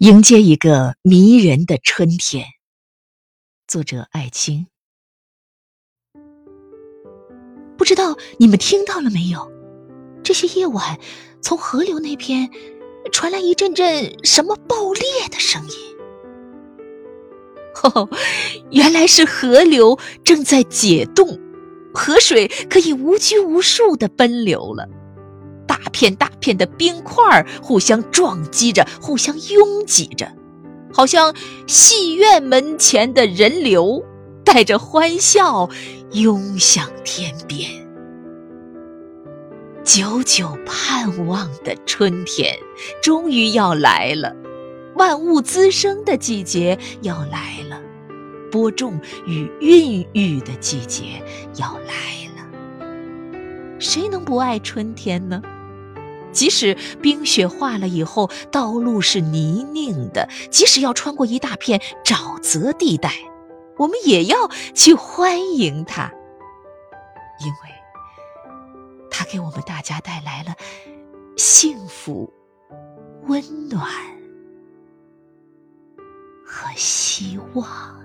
迎接一个迷人的春天。作者：艾青。不知道你们听到了没有？这些夜晚，从河流那边传来一阵阵什么爆裂的声音。哦，原来是河流正在解冻，河水可以无拘无束的奔流了。片大片的冰块互相撞击着，互相拥挤着，好像戏院门前的人流，带着欢笑涌向天边。久久盼望的春天终于要来了，万物滋生的季节要来了，播种与孕育的季节要来了。谁能不爱春天呢？即使冰雪化了以后，道路是泥泞的；即使要穿过一大片沼泽地带，我们也要去欢迎它，因为它给我们大家带来了幸福、温暖和希望。